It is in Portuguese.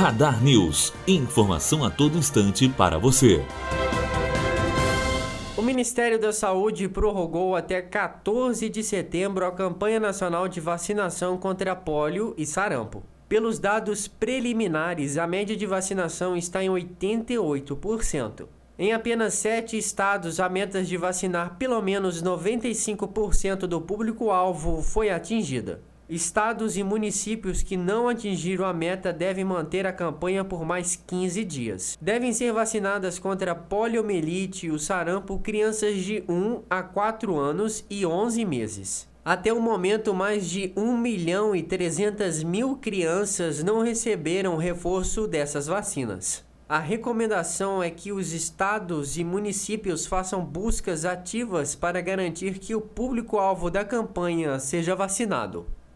Radar News. Informação a todo instante para você. O Ministério da Saúde prorrogou até 14 de setembro a campanha nacional de vacinação contra pólio e sarampo. Pelos dados preliminares, a média de vacinação está em 88%. Em apenas sete estados, a meta de vacinar pelo menos 95% do público-alvo foi atingida. Estados e municípios que não atingiram a meta devem manter a campanha por mais 15 dias. Devem ser vacinadas contra a poliomielite e o sarampo crianças de 1 a 4 anos e 11 meses. Até o momento, mais de 1 milhão e 300 mil crianças não receberam reforço dessas vacinas. A recomendação é que os estados e municípios façam buscas ativas para garantir que o público-alvo da campanha seja vacinado.